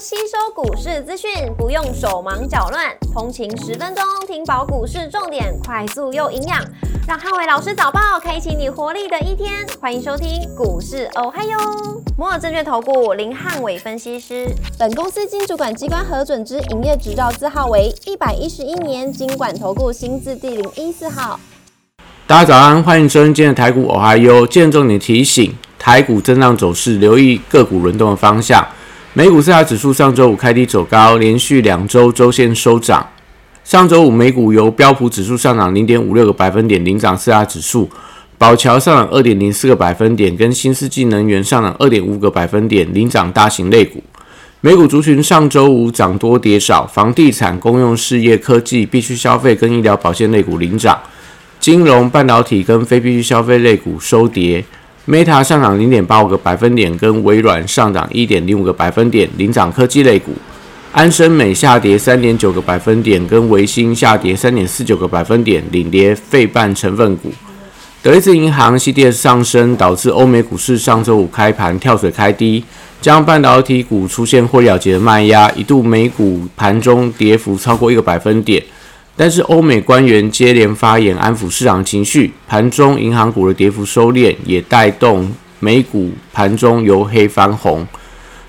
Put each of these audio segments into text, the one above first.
吸收股市资讯，不用手忙脚乱，通勤十分钟听饱股市重点，快速又营养，让汉伟老师早报开启你活力的一天。欢迎收听股市哦嗨哟，摩尔证券投顾林汉伟分析师，本公司经主管机关核准之营业执照字号为一百一十一年经管投顾新字第零一四号。大家早安，欢迎收听今天的台股哦嗨哟，见重点提醒，台股震荡走势，留意个股轮动的方向。美股四大指数上周五开低走高，连续两周周线收涨。上周五美股由标普指数上涨零点五六个百分点领涨四大指数，宝桥上涨二点零四个百分点，跟新世纪能源上涨二点五个百分点领涨大型类股。美股族群上周五涨多跌少，房地产、公用事业、科技、必需消费跟医疗保健类股领涨，金融、半导体跟非必需消费类股收跌。Meta 上涨零点八五个百分点，跟微软上涨一点零五个百分点，领涨科技类股。安生美下跌三点九个百分点，跟维新下跌三点四九个百分点，领跌费半成分股。德意志银行系跌上升，导致欧美股市上周五开盘跳水开低，将半导体股出现或了结的卖压，一度美股盘中跌幅超过一个百分点。但是欧美官员接连发言安抚市场情绪，盘中银行股的跌幅收敛，也带动美股盘中由黑翻红。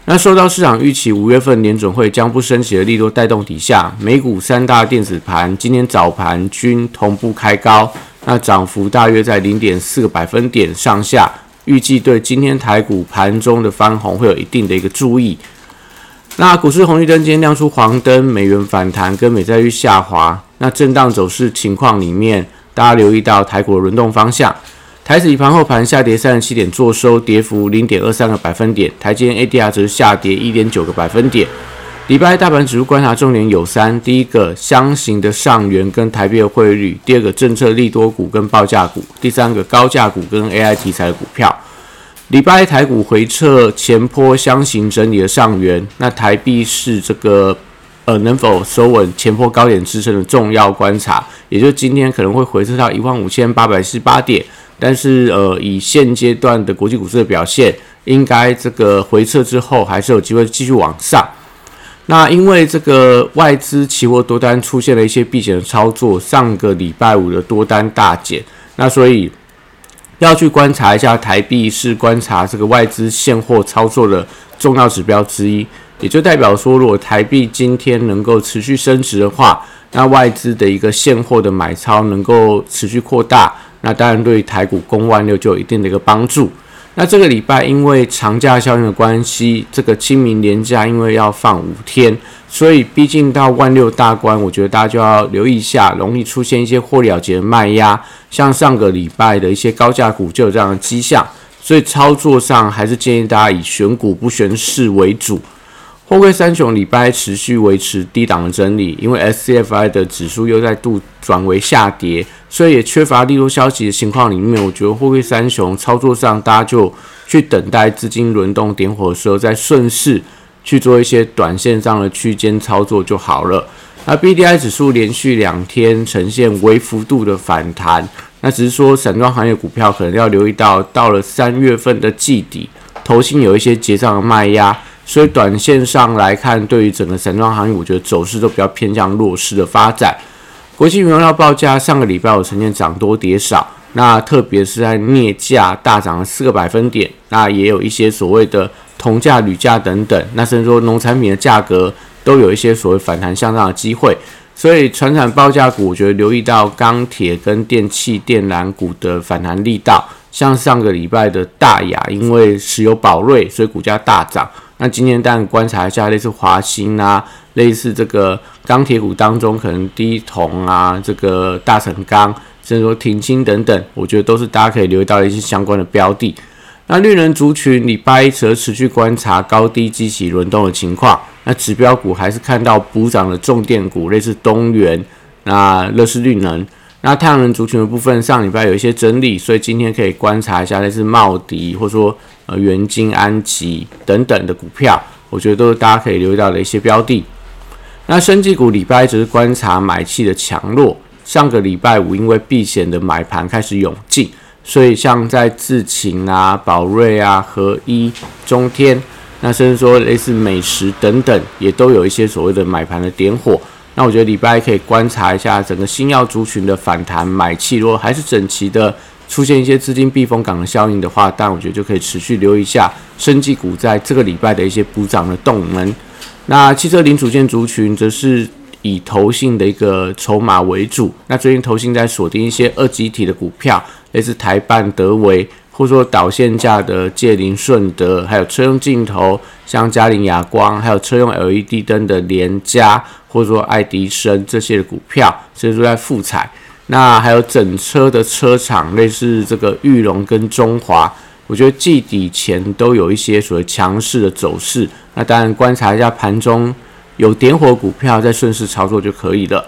那受到市场预期五月份联准会将不升息的力度带动底下，美股三大电子盘今天早盘均同步开高，那涨幅大约在零点四个百分点上下，预计对今天台股盘中的翻红会有一定的一个注意。那股市红绿灯今天亮出黄灯，美元反弹跟美债率下滑。那震荡走势情况里面，大家留意到台股的轮动方向。台指以盘后盘下跌三十七点，做收跌幅零点二三个百分点。台积 ADR 则下跌一点九个百分点。礼拜大盘指数观察重点有三：第一个，箱型的上缘跟台币的汇率；第二个，政策利多股跟报价股；第三个，高价股跟 AI 题材的股票。礼拜台股回撤前坡箱型整理的上缘，那台币是这个。呃，能否收稳前坡高点支撑的重要观察，也就今天可能会回撤到一万五千八百四十八点，但是呃，以现阶段的国际股市的表现，应该这个回撤之后还是有机会继续往上。那因为这个外资期货多单出现了一些避险的操作，上个礼拜五的多单大减，那所以要去观察一下台币是观察这个外资现货操作的重要指标之一。也就代表说，如果台币今天能够持续升值的话，那外资的一个现货的买超能够持续扩大，那当然对台股攻万六就有一定的一个帮助。那这个礼拜因为长假效应的关系，这个清明年假因为要放五天，所以毕竟到万六大关，我觉得大家就要留意一下，容易出现一些获利了结的卖压，像上个礼拜的一些高价股就有这样的迹象，所以操作上还是建议大家以选股不选市为主。货柜三雄礼拜持续维持低档的整理，因为 SCFI 的指数又再度转为下跌，所以也缺乏利多消息的情况里面，我觉得货柜三雄操作上，大家就去等待资金轮动点火的时候，再顺势去做一些短线上的区间操作就好了。那 BDI 指数连续两天呈现微幅度的反弹，那只是说散装行业股票可能要留意到，到了三月份的季底，头新有一些结账的卖压。所以短线上来看，对于整个散装行业，我觉得走势都比较偏向弱势的发展。国际原料报价上个礼拜有呈现涨多跌少，那特别是在镍价大涨了四个百分点，那也有一些所谓的铜价、铝价等等，那甚至说农产品的价格都有一些所谓反弹向上的机会。所以，船产报价股，我觉得留意到钢铁跟电气电缆股的反弹力道，像上个礼拜的大雅，因为石油宝瑞，所以股价大涨。那今天当然观察一下，类似华兴啊，类似这个钢铁股当中，可能低铜啊，这个大成钢，甚至说停薪等等，我觉得都是大家可以留意到一些相关的标的。那绿能族群，礼拜一则持续观察高低机器轮动的情况。那指标股还是看到补涨的重电股，类似东元、那乐视绿能。那太阳能族群的部分，上礼拜有一些整理，所以今天可以观察一下类似茂迪，或者说。呃，元金、安吉等等的股票，我觉得都是大家可以留意到的一些标的。那升绩股礼拜只是观察买气的强弱。上个礼拜五因为避险的买盘开始涌进，所以像在智勤啊、宝瑞啊、合一、中天，那甚至说类似美食等等，也都有一些所谓的买盘的点火。那我觉得礼拜可以观察一下整个新药族群的反弹买气，如果还是整齐的出现一些资金避风港的效应的话，但我觉得就可以持续留意一下生技股在这个礼拜的一些补涨的动能。那汽车零组件族群则是以投信的一个筹码为主。那最近投信在锁定一些二级体的股票，类似台办、德维，或者说导线架的界林、顺德，还有车用镜头，像嘉陵亚光，还有车用 LED 灯的联佳。或者说爱迪生这些股票，甚至都在复彩。那还有整车的车厂，类似这个玉龙跟中华，我觉得季底前都有一些所谓强势的走势。那当然观察一下盘中有点火股票，再顺势操作就可以了。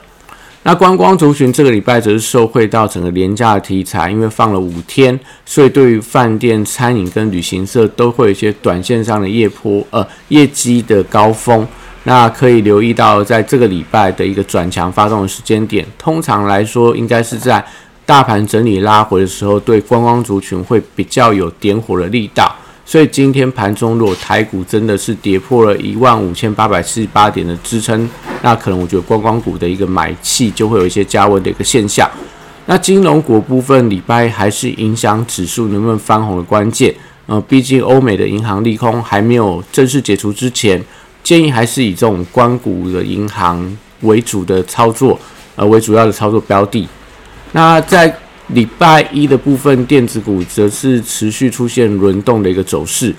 那观光族群这个礼拜则是受惠到整个廉价的题材，因为放了五天，所以对于饭店、餐饮跟旅行社都会有一些短线上的业坡呃业绩的高峰。那可以留意到，在这个礼拜的一个转强发动的时间点，通常来说，应该是在大盘整理拉回的时候，对观光族群会比较有点火的力道。所以今天盘中，如果台股真的是跌破了一万五千八百四十八点的支撑，那可能我觉得观光股的一个买气就会有一些加温的一个现象。那金融股部分，礼拜还是影响指数能不能翻红的关键。呃，毕竟欧美的银行利空还没有正式解除之前。建议还是以这种关谷的银行为主的操作，呃，为主要的操作标的。那在礼拜一的部分，电子股则是持续出现轮动的一个走势，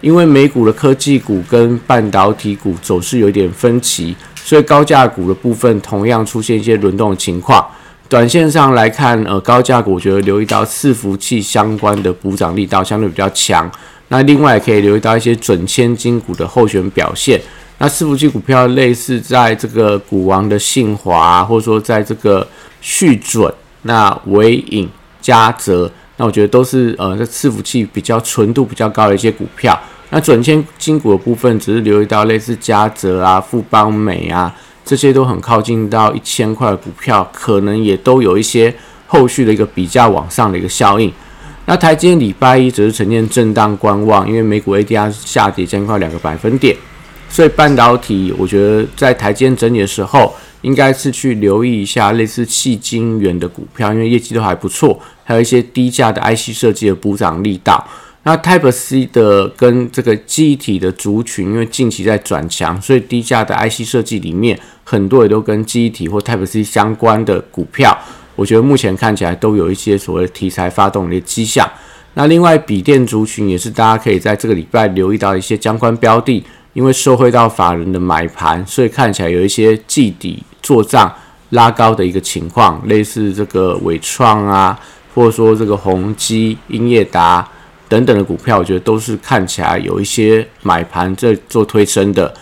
因为美股的科技股跟半导体股走势有一点分歧，所以高价股的部分同样出现一些轮动的情况。短线上来看，呃，高价股我觉得留意到伺服器相关的补涨力道相对比较强。那另外可以留意到一些准千金股的候选表现。那伺服器股票类似在这个股王的信华，或者说在这个续准、那伟影、嘉泽，那我觉得都是呃这伺服器比较纯度比较高的一些股票。那准千金股的部分，只是留意到类似嘉泽啊、富邦美啊这些都很靠近到一千块的股票，可能也都有一些后续的一个比较往上的一个效应。那台积电礼拜一则是呈现震荡观望，因为美股 ADR 下跌将近两个百分点，所以半导体我觉得在台积电整理的时候，应该是去留意一下类似细晶圆的股票，因为业绩都还不错，还有一些低价的 IC 设计的补涨力道。那 Type C 的跟这个记忆体的族群，因为近期在转强，所以低价的 IC 设计里面很多也都跟记忆体或 Type C 相关的股票。我觉得目前看起来都有一些所谓题材发动的迹象。那另外，笔电族群也是大家可以在这个礼拜留意到一些相关标的，因为受惠到法人的买盘，所以看起来有一些季底做账拉高的一个情况，类似这个伟创啊，或者说这个宏基、英业达等等的股票，我觉得都是看起来有一些买盘在做推升的。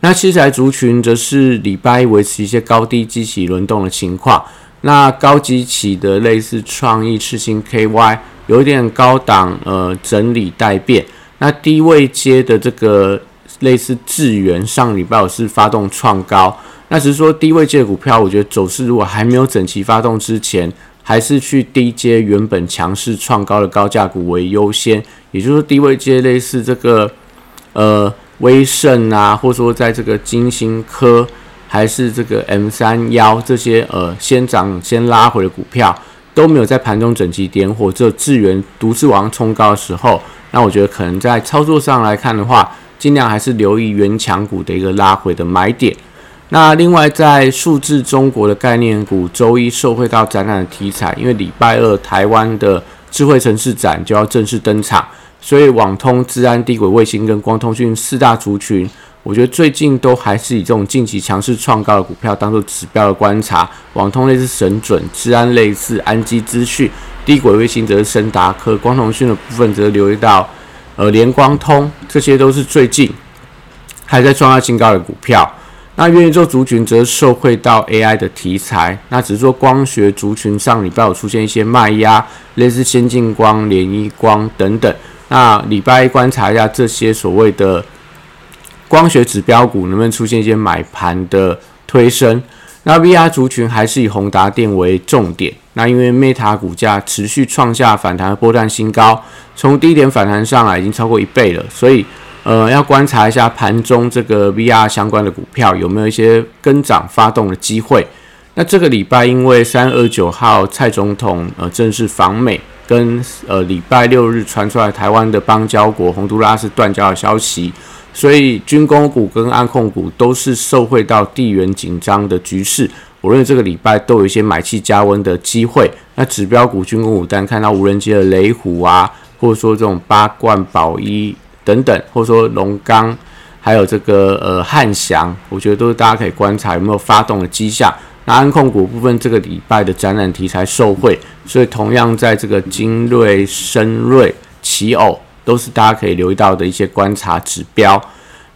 那器材族群则是礼拜维持一些高低机器轮动的情况。那高级起的类似创意、赤星 KY，有点高档，呃，整理待变。那低位接的这个类似智源，上礼拜我是发动创高。那只是说低位接股票，我觉得走势如果还没有整齐发动之前，还是去低接原本强势创高的高价股为优先。也就是说，低位接类似这个呃威盛啊，或者说在这个金星科。还是这个 M 三幺这些呃先涨先拉回的股票都没有在盘中整齐点火，只有智源独自往上冲高的时候，那我觉得可能在操作上来看的话，尽量还是留意原强股的一个拉回的买点。那另外在数字中国的概念股，周一受惠到展览的题材，因为礼拜二台湾的智慧城市展就要正式登场，所以网通、治安、低轨卫星跟光通讯四大族群。我觉得最近都还是以这种近期强势创高的股票当做指标的观察，网通类似神准，治安类似安基资讯，低轨卫星则是深达科，光通讯的部分则留意到呃联光通，这些都是最近还在创下新高的股票。那元宇宙族群则受惠到 AI 的题材，那只是说光学族群上礼拜有出现一些卖压，类似先进光、联一光等等。那礼拜一观察一下这些所谓的。光学指标股能不能出现一些买盘的推升？那 VR 族群还是以宏达电为重点。那因为 Meta 股价持续创下反弹的波段新高，从低点反弹上来已经超过一倍了，所以呃，要观察一下盘中这个 VR 相关的股票有没有一些跟涨发动的机会。那这个礼拜因为三二九号蔡总统呃正式访美，跟呃礼拜六日传出来台湾的邦交国洪都拉斯断交的消息，所以军工股跟安控股都是受惠到地缘紧张的局势。我认为这个礼拜都有一些买气加温的机会。那指标股、军工股单看到无人机的雷虎啊，或者说这种八冠宝一等等，或者说龙钢，还有这个呃汉翔，我觉得都是大家可以观察有没有发动的迹象。那安控股部分，这个礼拜的展览题材受惠，所以同样在这个精锐、深锐、奇偶，都是大家可以留意到的一些观察指标。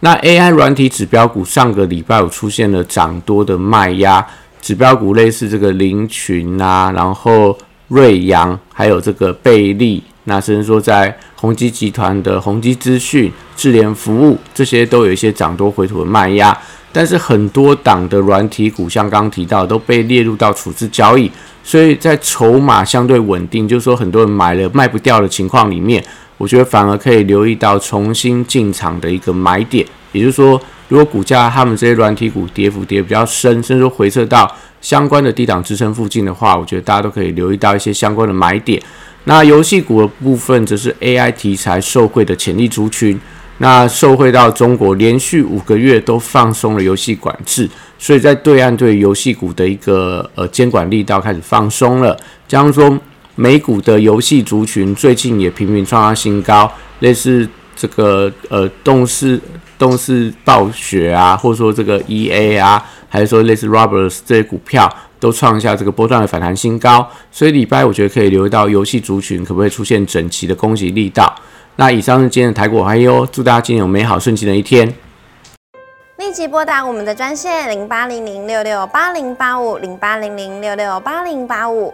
那 AI 软体指标股上个礼拜有出现了涨多的卖压，指标股类似这个林群啊，然后瑞阳，还有这个贝利，那甚至说在宏基集团的宏基资讯、智联服务这些都有一些涨多回吐的卖压。但是很多档的软体股，像刚刚提到，都被列入到处置交易，所以在筹码相对稳定，就是说很多人买了卖不掉的情况里面，我觉得反而可以留意到重新进场的一个买点。也就是说，如果股价他们这些软体股跌幅跌比较深，甚至说回撤到相关的低档支撑附近的话，我觉得大家都可以留意到一些相关的买点。那游戏股的部分，则是 AI 题材受惠的潜力族群。那受惠到中国连续五个月都放松了游戏管制，所以在对岸对游戏股的一个呃监管力道开始放松了。加上说美股的游戏族群最近也频频创下新高，类似这个呃动视动视暴雪啊，或者说这个 E A 啊，还是说类似 Roberts 这些股票都创下这个波段的反弹新高。所以礼拜我觉得可以留意到游戏族群可不可以出现整齐的攻击力道。那以上是今天的台股，嗨哟祝大家今天有美好顺心的一天。立即拨打我们的专线零八零零六六八零八五零八零零六六八零八五。